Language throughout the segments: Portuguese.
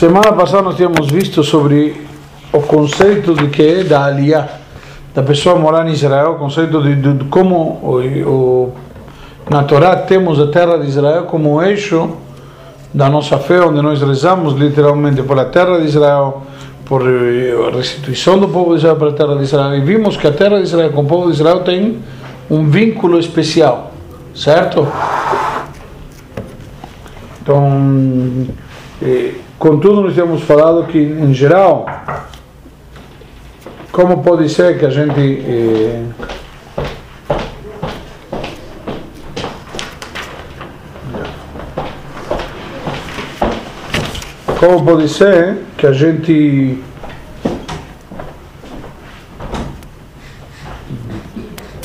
Semana passada nós tínhamos visto sobre o conceito de que é da Aliyah, da pessoa morar em Israel, o conceito de, de, de como o, o, na Torá temos a terra de Israel como eixo da nossa fé, onde nós rezamos literalmente pela terra de Israel, por a restituição do povo de Israel para a terra de Israel. E vimos que a terra de Israel com o povo de Israel tem um vínculo especial, certo? Então, eh, contudo, nós temos falado que, em geral, como pode ser que a gente eh, como pode ser que a gente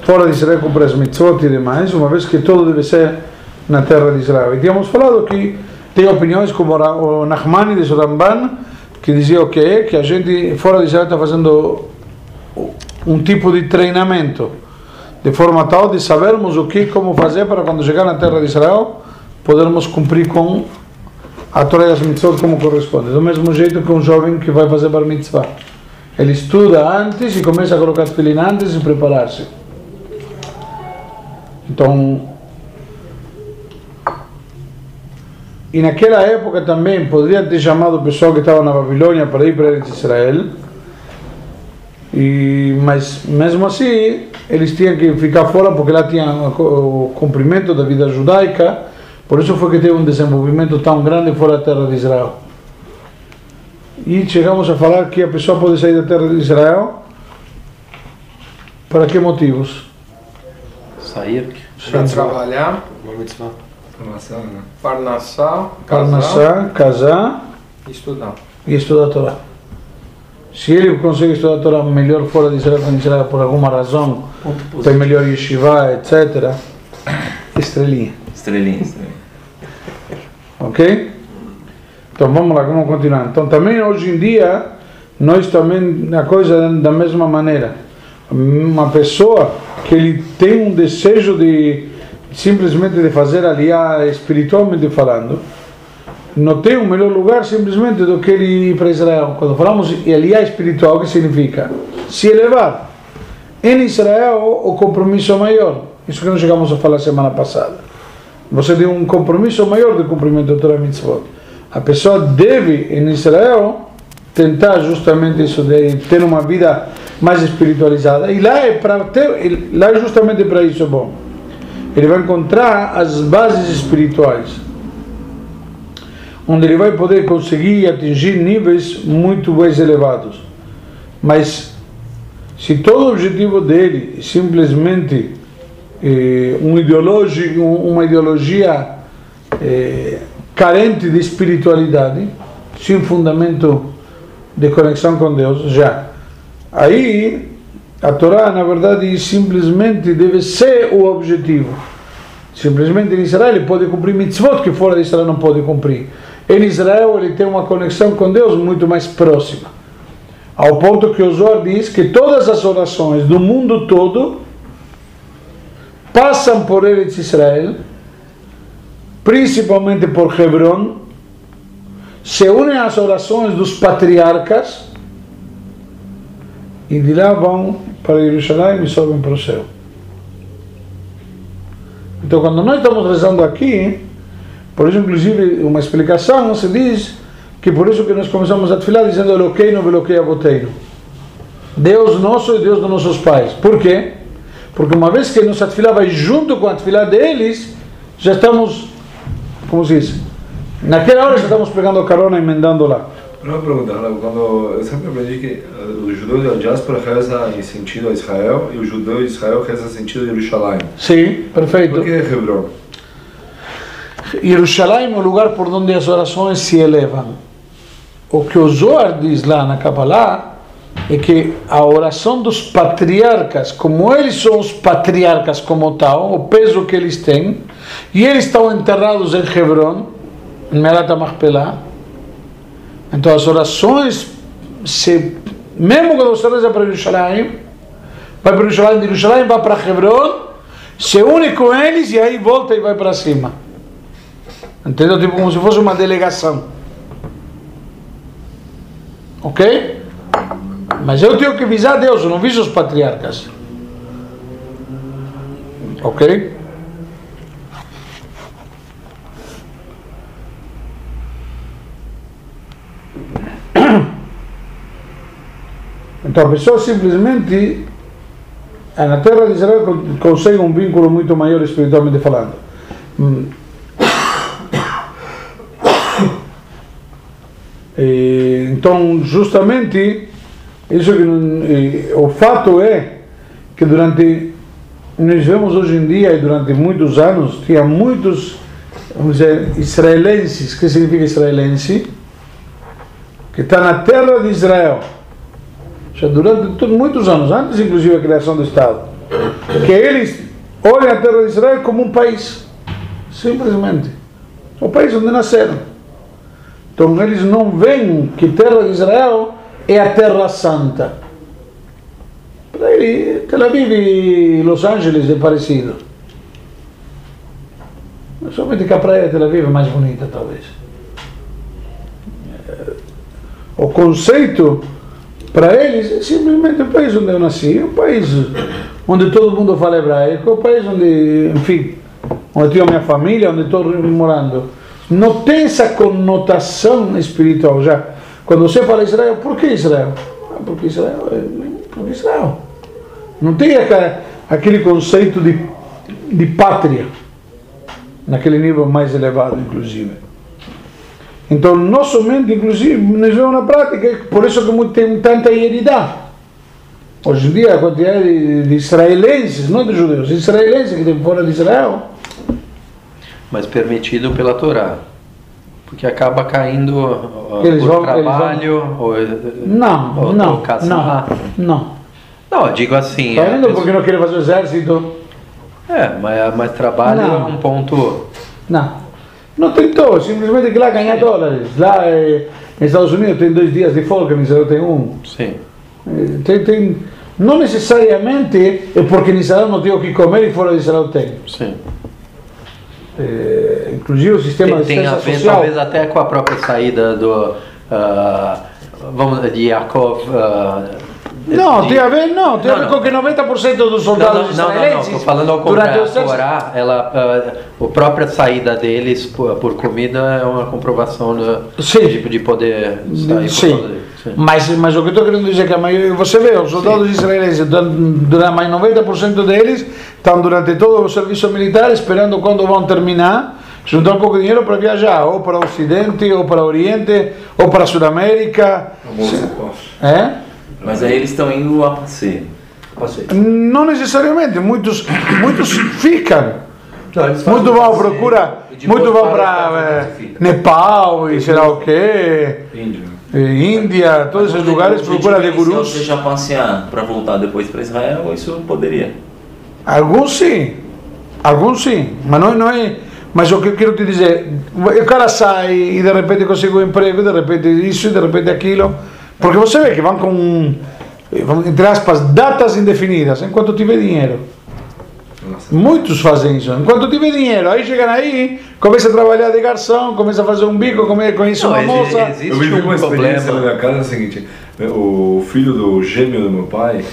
fora de Israel cumpre as mitzvot e demais, uma vez que tudo deve ser na terra de Israel. E tínhamos falado que tem opiniões como o Nachmani de Ramban, que dizia o que é, que a gente fora de Israel está fazendo um tipo de treinamento, de forma tal de sabermos o que como fazer para quando chegar na terra de Israel podermos cumprir com a Torá e as mitzvot como corresponde. Do mesmo jeito que um jovem que vai fazer bar mitzvah. Ele estuda antes e começa a colocar filin antes e preparar-se. Então, e naquela época também poderia ter chamado o pessoal que estava na Babilônia para ir para Israel, e, mas mesmo assim eles tinham que ficar fora porque lá tinha o cumprimento da vida judaica, por isso foi que teve um desenvolvimento tão grande fora da terra de Israel. E chegamos a falar que a pessoa pode sair da terra de Israel para que motivos? Sair. Para trabalhar, Uma mitzvah. Formação, né? parnassá, casar Parnassá, casar e estudar. e estudar a Torá. Se ele consegue estudar a Torá melhor fora de Israel em Israel por alguma razão, tem melhor yeshiva, etc., estrelinha. Estrelinha. estrelinha. Ok? Então vamos lá, vamos continuar. Então também hoje em dia, nós também, a coisa é da mesma maneira. Uma pessoa que ele tem um desejo de simplesmente de fazer aliá espiritualmente falando, não tem um melhor lugar simplesmente do que ele ir para Israel. Quando falamos aliá espiritual, o que significa? Se elevar. Em Israel, o compromisso maior. Isso que nós chegamos a falar semana passada. Você tem um compromisso maior de cumprimento da Torah Mitzvot. A pessoa deve, em Israel, tentar justamente isso, de ter uma vida mais espiritualizada. E lá é, para ter, lá é justamente para isso bom. Ele vai encontrar as bases espirituais, onde ele vai poder conseguir atingir níveis muito mais elevados. Mas, se todo o objetivo dele é simplesmente eh, um ideologi, um- uma ideologia eh, carente de espiritualidade, sem fundamento de conexão com Deus, já. Aí, a Torá, na verdade, simplesmente deve ser o objetivo. Simplesmente em Israel ele pode cumprir mitzvot que fora de Israel não pode cumprir. Em Israel ele tem uma conexão com Deus muito mais próxima. Ao ponto que o Zohar diz que todas as orações do mundo todo passam por Eretz Israel, principalmente por Hebron, se unem às orações dos patriarcas e de lá vão para Jerusalém e sobem para o céu. Então, quando nós estamos rezando aqui, por isso, inclusive, uma explicação se diz que por isso que nós começamos a filar dizendo Eloqueino, Veloquei, Aboteino. Deus nosso e Deus dos nossos pais. Por quê? Porque uma vez que nossa tefilá vai junto com a tefilá deles, já estamos, como se diz, naquela hora já estamos pegando a carona e emendando lá. Raul, quando eu sempre aprendi que eh, o judeu da diáspora reza em sentido a Israel e o judeu de Israel reza em sentido a Jerusalém. Sim, perfeito. Por que Hebron? Jerusalém é o lugar por onde as orações se elevam. O que o Zohar diz lá na Kabbalah é que a oração dos patriarcas, como eles são os patriarcas como tal, o peso que eles têm, e eles estão enterrados em Hebron, em Merat HaMachpelah, então as orações, se, mesmo quando você reza para Jerusalém, vai para Jerusalém, de Jerusalém vai para Hebron, se une com eles e aí volta e vai para cima. Entendeu? Tipo como se fosse uma delegação. Ok? Mas eu tenho que visar Deus, eu não viso os patriarcas. Ok? Então a pessoa simplesmente eh, na terra de Israel con- consegue um vínculo muito maior espiritualmente falando. Hum. E, então, justamente, isso que, e, o fato é que durante, nós vemos hoje em dia e durante muitos anos, tinha muitos, vamos dizer, israelenses, que significa israelense? Que está na terra de Israel, já durante muitos anos, antes inclusive da criação do Estado, que eles olham a terra de Israel como um país, simplesmente, o país onde nasceram. Então eles não veem que terra de Israel é a terra santa. Para ele, Tel Aviv e Los Angeles é parecido. Somente que a praia de Tel Aviv é mais bonita, talvez. O conceito para eles é simplesmente o país onde eu nasci, o país onde todo mundo fala hebraico, o país onde, enfim, onde tenho minha família, onde estou morando. Não tem essa conotação espiritual já. Quando você fala Israel, por que Israel? Ah, porque Israel é porque Israel. Não tem aquele conceito de, de pátria, naquele nível mais elevado, inclusive. Então, não somente, inclusive, nós vemos na prática, por isso que tem tanta hieridade. Hoje em dia, a quantidade de, israelenses, não de judeus, israelenses que tem fora de Israel, Mas permitido pela Torá. Porque acaba caindo ó, Eles por vão- trabalho ou, não, ou, não, ou não, não. Não, eu digo assim. Está é, porque não querem fazer o exército? É, mas, mas trabalho Não. é um ponto. Não. Não tentou, simplesmente que lá ganha dólares. Lá eh, nos Estados Unidos tem dois dias de folga, em Israel tem um. Sim. Eh, Tem, tem, não necessariamente é porque em Israel não tem o que comer e fora de Israel tem. Sim. Eh, inclusive o sistema Tem, de tem a ver social. talvez até com a própria saída do. ah, vamos de Yaakov. ah, Não, de- tem a ver, não, tem a Não, ver não. com que 90% dos Não, soldados não, não, não, israelenses estou falando ao durante contrário. A Torá, ela, ah, a própria saída deles por, por comida é uma comprovação do, Sim. de, de poder sair Sim. Sim. Mas, mas o que eu estou querendo dizer é que a maioria, você vê, os soldados israelenses, durante mais 90% deles estão durante todo o serviço militar esperando quando vão terminar, juntar um pouco de dinheiro para viajar, ou para o Ocidente, ou para o Oriente, ou para a Sudamérica. É? Mas aí eles estão indo a passeio. Não necessariamente, muitos, muitos ficam. Não, Muito vão passeio procura, muito vão para Estados eh. Nepal e sei lá o quê, Índia, todos esses lugares procura de gurus. seja passear para voltar depois para Israel, isso poderia. Alguns sim, alguns sim, mas não, não é. Mas o que eu quero te dizer, o cara sai e de repente consegue um emprego, de repente isso, e de repente aquilo, porque você vê que vão com, vão, entre aspas, datas indefinidas, enquanto tiver dinheiro. Nossa. Muitos fazem isso. Enquanto tiver dinheiro, aí chegam aí, começa a trabalhar de garçom, começa a fazer um bico, conhece Não, uma moça. Eu vivi um uma experiência na minha casa é o seguinte, o filho do gêmeo do meu pai,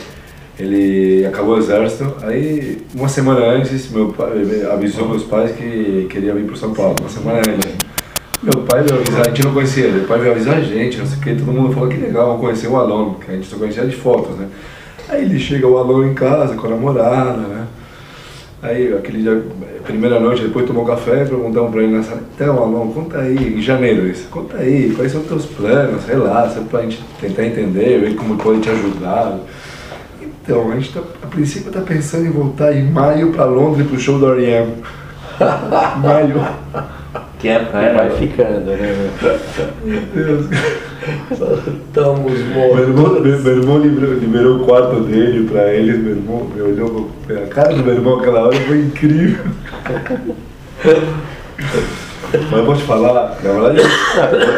ele acabou o exército, aí uma semana antes meu pai avisou meus pais que queria vir para São Paulo, uma semana antes. Meu pai veio avisar, a gente não conhecia ele, meu pai veio avisar a gente, não sei o que, todo mundo falou que legal, vamos conhecer o Alon, que a gente só conhecia de fotos, né? Aí ele chega o Alon em casa com a namorada, né? Aí, aquele dia, primeira noite, depois tomou café, perguntamos pra ele na sala, então, Alon, conta aí, em janeiro isso, conta aí, quais são os teus planos, sei lá, só pra gente tentar entender, ver como pode te ajudar. Então, a gente tá, a princípio tá pensando em voltar em maio pra Londres pro show do R.E.M. maio. Que época Vai era? ficando, né? Meu Deus. Estamos Meu irmão, meu, meu irmão liberou, liberou o quarto dele pra eles, meu irmão me olhou, a cara do meu irmão aquela hora foi incrível. Mas eu vou te falar, na verdade,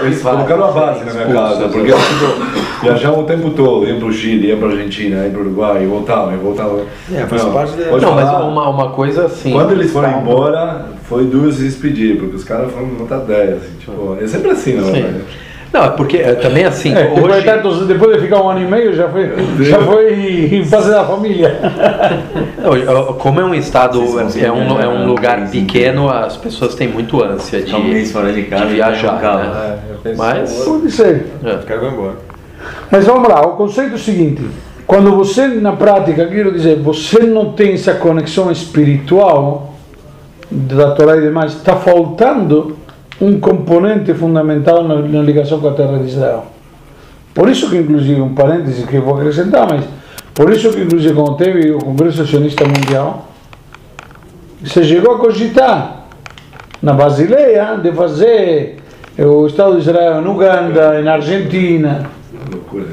eles colocaram a base na minha casa, porque eu tipo, viajava o tempo todo, ia pro Chile, ia pra Argentina, ia pro Uruguai, e voltava, e voltava. É, faz Não, parte da- pode Não, mas falar, uma, uma coisa assim. Quando eles foram calma. embora, foi duro se despedir, porque os caras foram nota 10, assim, tipo, é sempre assim, verdade. Não, é porque eh, também assim, É, depois, hoje. de tantos- depois de ficar um ano e meio, já foi, já foi fase da família. Não, Como é um estado, é um, é um ganhar lugar pequeno, as pessoas têm muito ânsia de, de casa de viajar. Né? É, Mas- Pode ser. É. o cara vai embora. Mas vamos lá, o conceito é o seguinte: quando você, na prática, quero dizer, você não tem essa conexão espiritual da Torá e demais, está faltando um componente fundamental na, na ligação com a terra de Israel. Por isso que, inclusive, um parêntese que eu vou acrescentar, mas por isso que, inclusive, quando teve o Congresso Sionista Mundial, se chegou a cogitar na Basileia de fazer o Estado de Israel em Uganda, na Argentina, Loucura.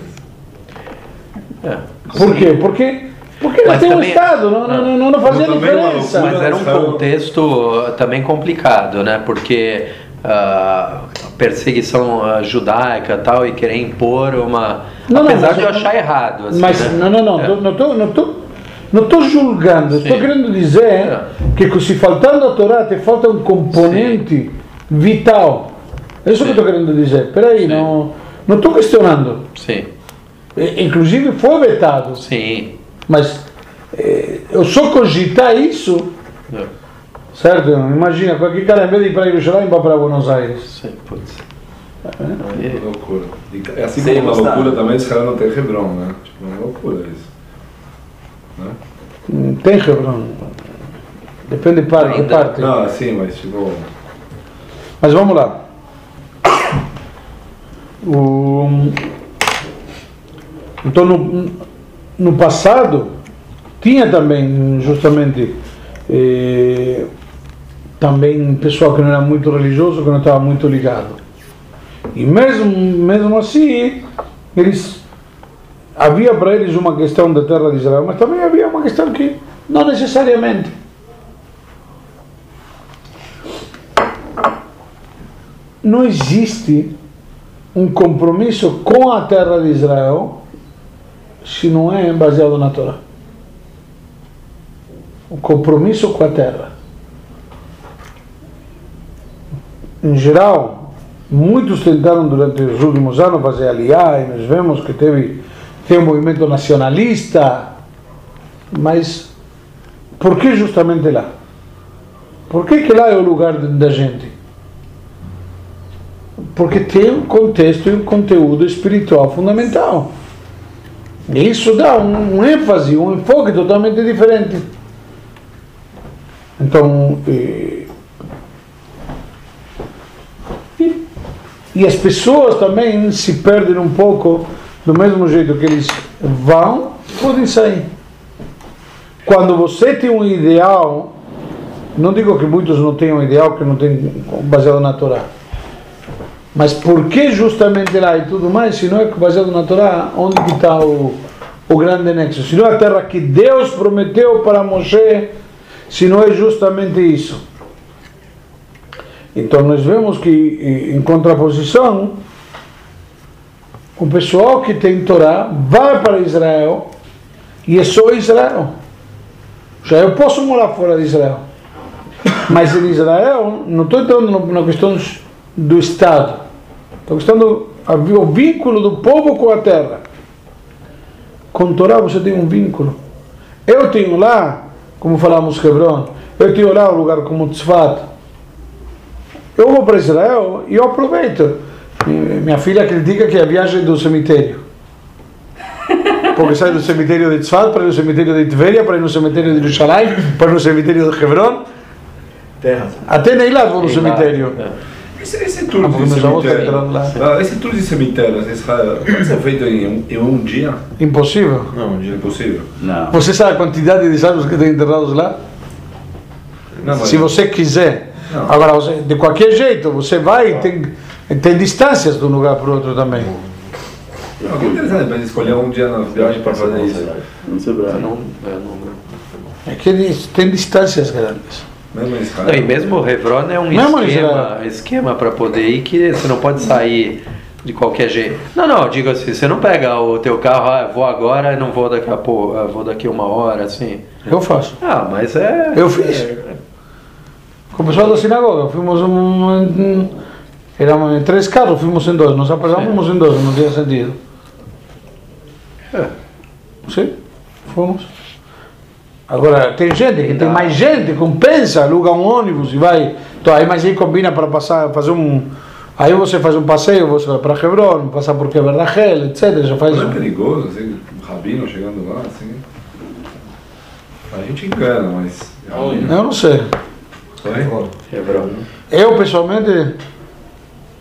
É. por quê? Porque, porque Mas tem um também- Estado, não, não, não, não fazia é diferença. loucura. Mas era um contexto uh, também complicado, né? Porque a perseguição ah, judaica e tal, e querer impor uma. Não, não, apesar de eu achar errado. Assim, Mas né? não, não, não, É. tô- não estou não tô, não tô julgando, estou Sim. querendo dizer É. que se faltando a Torá te falta um componente vital. É isso que Sim. estou querendo dizer. Espera aí, Sim. não não estou questionando. Sim, E- Inclusive foi vetado, sim. mas eh, eu só cogitar isso, É. certo? Imagina, qualquer cara em vez de ir para Jerusalém vai para Buenos Aires. Sim, putz. É. Aí- Loucura. E é assim Sem como uma gostar. loucura também Israel não tem Hebron, né? Tipo, uma loucura isso. Né? Hum, Tem Hebron. Depende de parte. Parte. Não, assim, mas tipo. Mas vamos lá. Então, no, no passado, tinha também, justamente, eh, também pessoal que não era muito religioso, que não estava muito ligado. E mesmo, mesmo assim, eles havia para eles uma questão da terra de Israel, mas também havia uma questão que não necessariamente. não existe um compromisso com a terra de Israel se não é baseado na Torá. O compromisso com a terra. Em geral, muitos tentaram durante os últimos anos fazer aliá e nós vemos que teve, tem um movimento nacionalista, mas por que justamente lá? Por que, que lá é o lugar da gente? Porque tem um contexto e um conteúdo espiritual fundamental. E isso dá um, um ênfase, um enfoque totalmente diferente. Então, eh, e, e as pessoas também se perdem um pouco do mesmo jeito que eles vão, podem sair. Quando você tem um ideal, não digo que muitos não tenham um ideal que não tem baseado na Torá. Mas por que justamente lá e tudo mais, se não é baseado na Torá, onde está o, o grande nexo? Se não é a terra que Deus prometeu para Moshe, se não é justamente isso. Então nós vemos que, em contraposição, o pessoal que tem Torá vai para Israel e é só Israel. Já eu posso morar fora de Israel. Mas em Israel, não estou entrando na questão do Estado. Estou questão o vínculo do povo com a terra. Com Torá você tem um vínculo. Eu tenho lá, como falamos Hebron, eu tenho lá um lugar como Tzfat. Eu vou para Israel e eu aproveito. Minha filha critica que é a viagem do cemitério. Porque sai do cemitério de Tzfat para ir no cemitério de Tveria, para ir no cemitério de Jerusalém, para ir no cemitério de Hebron. Até nem lá vou no cemitério. É. Esse, esse tour Ah, de porque meus avós cemitério. Ah, esse tour de cemitério em Israel pode ser feito em um, em um dia? Impossível. Não, um dia impossível. Não. Você sabe a quantidade de sábios que tem enterrados lá? Não, mas- Se você quiser. Não. Agora, você- de qualquer jeito, você vai e tem, tem distâncias de um lugar para o outro também. Não, que interessante, mas escolher um dia na viagem para fazer isso. Não sei não, não- É que eles- tem distâncias grandes. Israel. Não, e mesmo o Hebron é um Mesmo esquema, esquema para poder ir que você não pode sair de qualquer jeito. Não, não, eu digo assim, você não pega o teu carro, ah, vou agora e não vou daqui a pouco, ah, vou daqui uma hora, assim. Eu faço. Ah, mas é. Eu fiz. Com o pessoal da sinagoga, fomos um, um- Éramos em três carros, fomos em dois. Nós apesar fomos em dois, não tinha sentido. É. Sim, fomos. Agora, tem gente que tem mais gente, compensa, aluga um ônibus e vai. Então, aí, mas aí combina para passar, fazer um. Aí você faz um passeio, você vai para Hebron, passar por Quebra da Rel, etc. Já faz. Não é perigoso, assim, um rabino chegando lá, assim. A gente engana, mas. Eu não sei. Hebron. Eu, pessoalmente,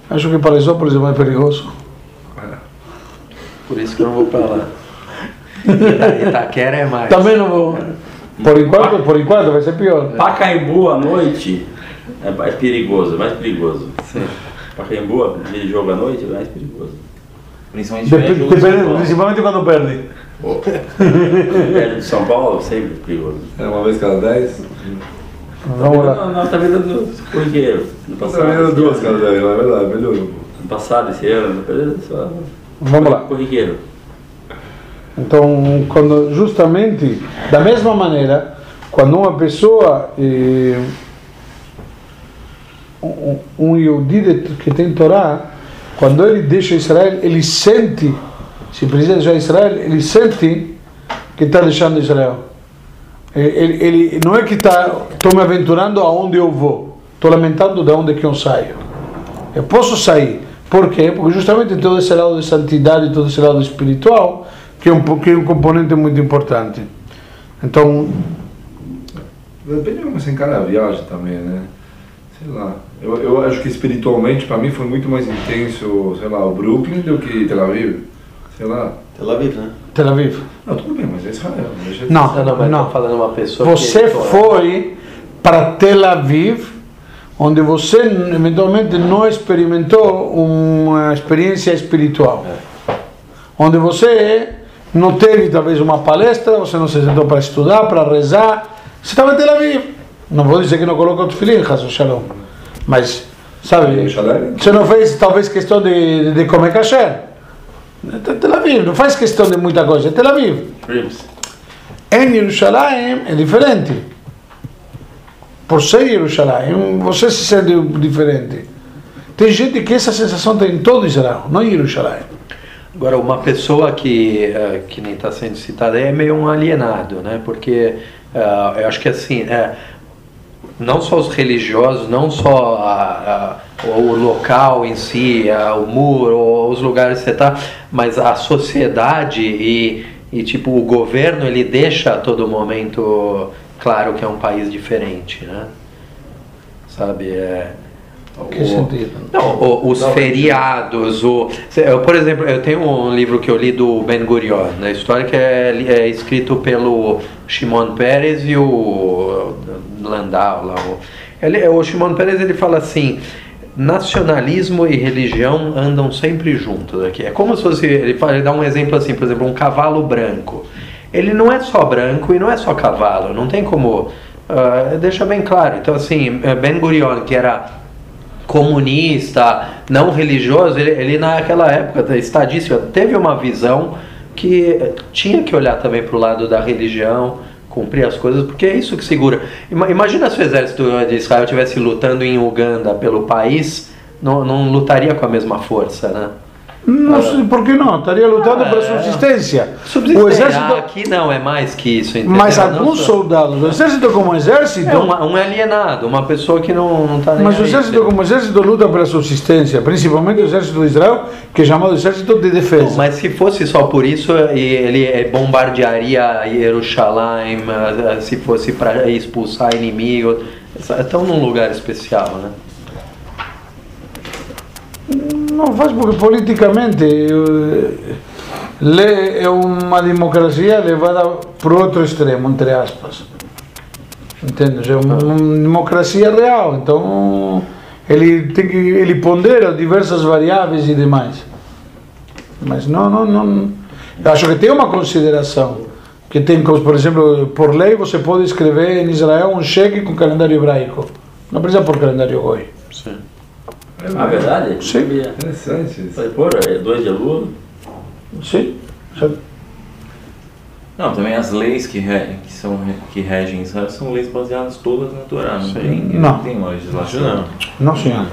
acho que Paraisópolis é mais perigoso. Por isso que eu não vou pra lá. Ita- Itaquera é mais. Também não vou. Por enquanto, por enquanto vai ser pior. Pacaembu à noite é mais perigoso, é mais perigoso. Sim. Pacaembu, aquele jogo à noite, é mais perigoso. Principalmente Depende, jogo depende, principalmente quando perde. Perto de São Paulo, sempre perigoso. É uma vez cada dez? Vamos lá. Não, não, tá vendo corriqueiro. No Tá passado. vendo esse duas cada dez, na verdade, melhorou. No passado, esse ano, não perdeu só. Vamos lá. Corriqueiro. Então, quando justamente, da mesma maneira, quando uma pessoa, eh, um, um que tem Torá, quando ele deixa Israel, ele sente, se precisa deixar Israel, ele sente que está deixando Israel. Ele, ele não é que está, estou me aventurando aonde eu vou, estou lamentando de onde que eu saio. Eu posso sair. Por quê? Porque justamente todo esse lado de santidade, todo esse lado espiritual, que é um, que é um componente muito importante. Então, Depende de como você encara a viagem também, né? Sei lá. Eu, eu acho que espiritualmente, pra mim, foi muito mais intenso, sei lá, o Brooklyn do que Tel Aviv. Sei lá. Tel Aviv, né? Tel Aviv. Não, tudo bem, mas é Israel. não de- Não, Não, não, não. falando uma pessoa Você que... foi para Tel Aviv, onde você eventualmente não experimentou uma experiência espiritual. Onde você não teve talvez uma palestra, você não se sentou para estudar, para rezar. Você estava em Tel Aviv. Não vou dizer que não colocou o filhinho, Hasso Shalom. Mas, sabe, você não fez talvez questão de, de comer kasher. É Tel Aviv, não faz questão de muita coisa, é Tel Aviv. Em Jerusalém é diferente. Por ser Jerusalém, você se sente diferente. Tem gente que essa sensação tem em todo Israel, não em Jerusalém. Agora, uma pessoa que, eh, que nem está sendo citada é meio um alienado, né? Porque eh, eu acho que assim, é, não só os religiosos, não só a- a- o local em si, a- o muro, os lugares que você está, mas a sociedade e, e tipo o governo ele deixa a todo momento claro que é um país diferente, né? Sabe? É, Que sentido? não, o- os feriados, o, eu, por exemplo, eu tenho um livro que eu li do Ben Gurion, na história que é, é escrito pelo Shimon Peres e o Landau lá. O, ele, o Shimon Peres ele fala assim, nacionalismo e religião andam sempre juntos aqui. É como se fosse, ele, fala, ele dá um exemplo assim, por exemplo, um cavalo branco. Ele não é só branco e não é só cavalo, não tem como ah, deixa bem claro. Então assim, Ben Gurion que era comunista, não religioso, ele, ele naquela época, estadística, teve uma visão que tinha que olhar também para o lado da religião, cumprir as coisas, porque é isso que segura. Ima- Imagina se o exército de Israel estivesse lutando em Uganda pelo país, não, não lutaria com a mesma força, né? Não sei por que não, estaria lutando Ah, para subsistência. Subsistência, O exército, ah, aqui não, é mais que isso. entendeu? mas alguns soldados, o exército como exército, É uma- um alienado, uma pessoa que não, não tá nem mas o exército como exército luta pela subsistência, principalmente o exército de Israel, que é chamado exército de defesa. Mas se fosse só por isso, ele bombardearia Jerusalém, se fosse para expulsar inimigos. Estão num lugar especial, né? Não faz porque politicamente eh, é uma democracia levada para outro extremo, entre aspas. Entende? É uma, democracia real, então ele, tem que, ele pondera diversas variáveis e demais. Mas não, não, não. Eu acho que tem uma consideração. Que tem, por exemplo, por lei você pode escrever em Israel um cheque com calendário hebraico. Não precisa por calendário goi. Sim. Ah, verdade? Sim. Sabia. Interessante isso. Falei, pô, é 2 de aluno? Sim. Sabe? Não, também as leis que, re- que, são, que regem Israel são leis baseadas todas na Torá. Não, tem, Não. não tem uma legislação. Não, senhor.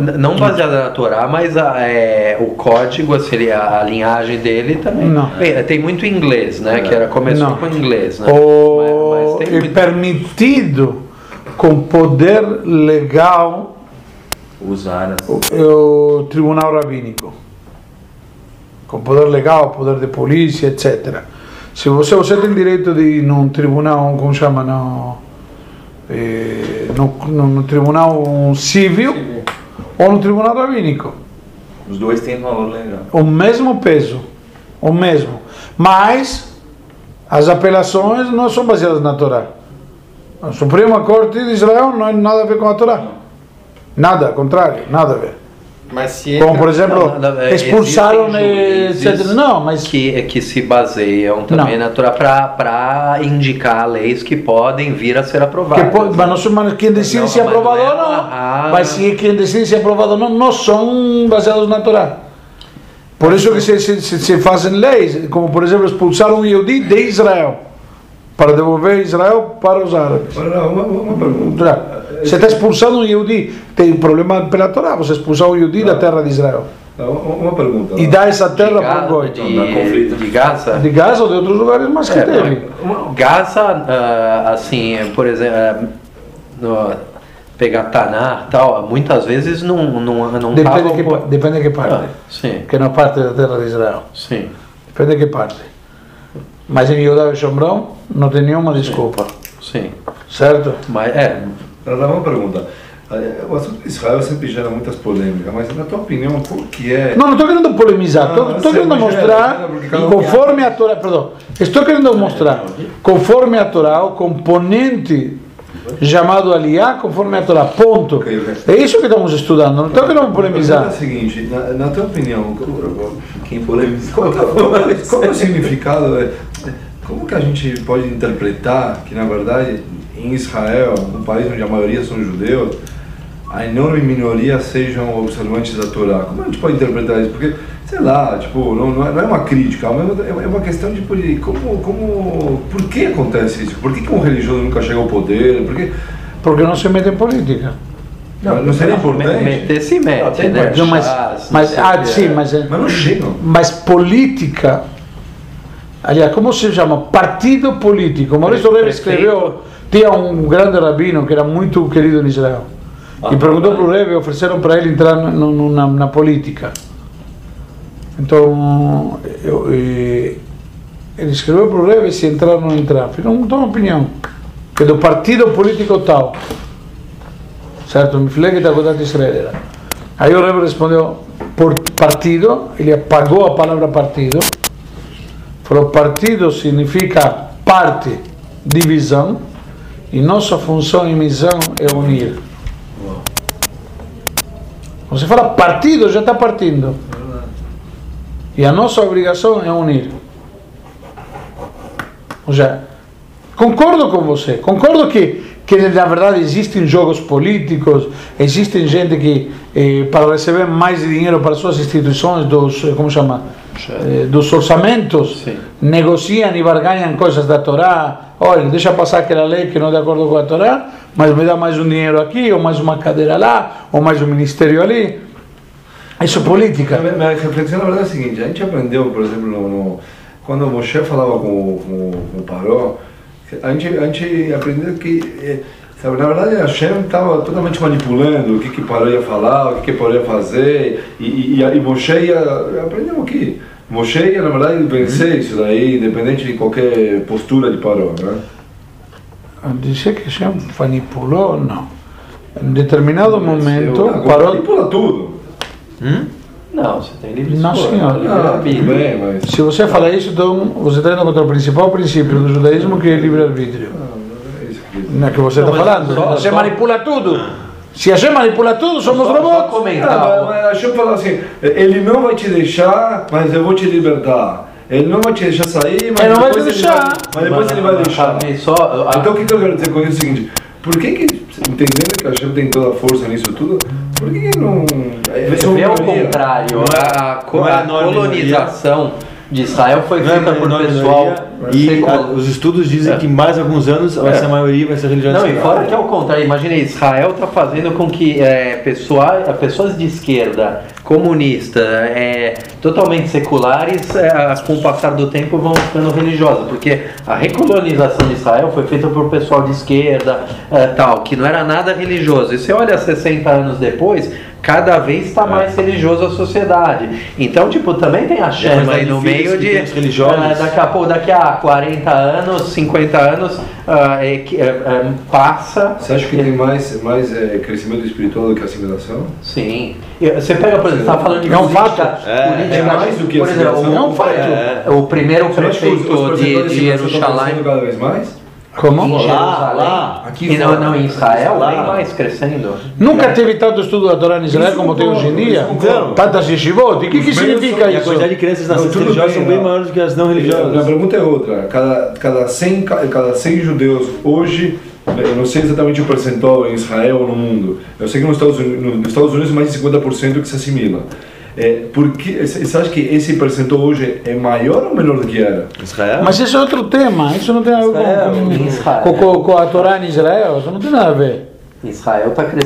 N- Não baseada na Torá, mas a- é, o código, assim, a, a linhagem dele também. Não. Bem, tem muito inglês, né? Que era, começou Não. com inglês, né? O, Mas- mas tem é muito- permitido com poder legal Usar o, o tribunal rabínico. Com poder legal, poder de polícia, etc. Se você, você tem direito de ir num tribunal, como chama, no, eh, no, no, no tribunal civil ou no tribunal rabínico. Os dois têm valor legal. o mesmo peso, o mesmo. Mas as apelações não são baseadas na Torá. A Suprema Corte de Israel não tem nada a ver com a Torá. Nada, ao contrário, nada a ver. Mas se Como, por exemplo, Não, não, é, expulsaram, etc. Não, mas que, que se baseiam também Não. na Torá para indicar leis que podem vir a ser que aprovadas. pode, mas não são, mas quem decide Não, se é não aprovado é ou não. Mas se quem decide se é aprovado ou não, não são baseados na Torá. Por isso que se, se, se, se fazem leis, como por exemplo expulsar um Yehudi de Israel, para devolver Israel para os árabes. Agora, uma, uma pergunta. Você está expulsando um Yehudi, tem problema pela Torá, você expulsar um Yehudi da terra de Israel. Uma, pergunta. E dá essa terra para o Goi. de, de Gaza. De Gaza ou de outros lugares mais que É, teve. não, Gaza, assim, por exemplo, no, pegar Taná tal, muitas vezes não não não Depende tavam que, depende de que parte. Ah, sim, Que é parte da terra de Israel. sim. Depende de que parte. Mas em Yehudá e Shomrão não tem nenhuma desculpa. Sim, Certo? mas é, Agora, uma pergunta. Eh, O assunto de Israel sempre gera muitas polêmicas, mas na tua opinião, qual que é... Não, não estou querendo polemizar, estou sei, querendo é, mostrar, é, um- conforme a Torá, perdão, estou querendo mostrar, conforme a Torá, o componente chamado Aliá, conforme a Torá, ponto. É isso que estamos estudando, não estou querendo pergunta é polemizar. a seguinte, na, na tua opinião, Quem polemiza. qual, é o significado, é, como que a gente pode interpretar que, na verdade, em Israel, um país onde a maioria são judeus, a enorme minoria sejam observantes da Torá? Como a gente pode interpretar isso? Porque, sei lá, tipo, não, não, é, não é uma crítica, é uma questão tipo, de como, como, por que acontece isso? Por que, que um religioso nunca chega ao poder? Por que, Porque não se mete em política. não, não seria importante? meter se mete, né? Não, mas, mas, não ah, sim, é. mas, é- Mas não chegam. mas política, aliás, como se chama? Partido político. Maurício Prefeito. escreveu, tinha um grande rabino que era muito querido em Israel. E perguntou para o Rebbe, ofereceram para ele entrar no- no- na, na política. Então, eu, ele escreveu para o Rebbe se entrar ou não entrar. Falei, não tenho opinião. Que é do partido político tal. Certo? Me falei que está com Israel. Aí o Rebbe respondeu, por partido, ele apagou a palavra partido. Falou, partido significa parte, divisão, e nossa função e missão é unir. Você fala partido, já está partindo. E a nossa obrigação é unir. Ou seja, concordo com você, concordo que, que na verdade existem jogos políticos, existem gente que eh, para receber mais dinheiro para suas instituições, dos, eh, como chama, Eh, dos orçamentos, Sim. negociam e barganham coisas da Torá. Olha, deixa passar aquela lei que não é de acordo com a Torá, mas me dá mais um dinheiro aqui, ou mais uma cadeira lá, ou mais um ministério ali. Isso é política. Minha, reflexão, na verdade, é a seguinte: a gente aprendeu, por exemplo, no, no- quando o Moshe falava com, com, com o Paró, a gente, a gente aprendeu que, eh, sabe, na verdade, a Hashem estava totalmente manipulando o que, que Paró ia falar, o que, que Paró ia fazer, e, e, e, e Moshe ia. Aprendemos aqui. Moshe ia, na verdade, vencer isso daí, independente de qualquer postura de Paró, né? Dizer que Hashem manipulou, não. Em determinado momento, parou. manipula tudo. Hum? Não, você tem livre Não, escolha, senhor. livre Ah, bem, mas. Se você falar isso, então você está indo contra o principal princípio do judaísmo, que é livre-arbítrio. É isso que Não é que você Não, está mas falando. só- Você só- manipula tudo. Se a gente manipula tudo, somos Só- só robôs. comentar. Ah, mas, mas a Hashem fala assim, ele não vai te deixar, mas eu vou te libertar. Ele não vai te deixar sair, mas Ele não vai depois te ele deixar. vai, mas depois ele vai deixar. Só, a- Então o que, que eu quero dizer com isso é o seguinte, por que que, entendendo que a Hashem tem toda a força nisso tudo, por que que não... é- Vê ao minoria? contrário, Não é- a, não é a enorme colonização de Israel foi é feita por pessoal e a- os estudos dizem É. que mais alguns anos vai É. ser a maioria, vai ser religião Não, e fora que é o contrário, imagine, Israel está fazendo com que é, pessoa, pessoas de esquerda, comunistas, é, totalmente seculares, é, com o passar do tempo vão ficando religiosas, porque a recolonização de Israel foi feita por pessoal de esquerda, é, tal, que não era nada religioso. E você olha 60 anos depois, cada vez está mais religioso a sociedade. Então, tipo, também tem a chance quantidade aí no meio de é, daqui a pouco, daqui a 40 anos, 50 anos, ah, é, que, é, é, passa. Você acha que tem mais, mais é, crescimento espiritual do que assimilação? Sim. Você pega, por exemplo, você está falando de É um política, fato. É, política, é mais do que por exemplo. É um fato. É. o, o primeiro os- os prefeito de, de Jerusalém. crescendo cada vez mais? Como? Em Lá, lá, aqui e não, não, em Israel, Lá. bem mais crescendo. Nunca teve tanto estudo da Torá em Israel Isso como tem hoje em dia. concordo. Tantas yeshivot. E o que, que significa são- E a isso? quantidade de crianças nascidas tudo religiosas são bem maiores do que as não A religiosas. pergunta é outra. Cada, cada, 100, ca- cada 100 judeus hoje, eu não sei exatamente o percentual em Israel ou no mundo. Eu sei que nos Estados Unidos, nos Estados Unidos mais de 50% que se assimila. É, porque, você acha que esse percentual hoje é maior ou menor do que era? Israel? Mas isso é outro tema. Isso não tem a ver com, com, com, com a Torá em Israel. Isso não tem nada a ver. Israel está crescendo.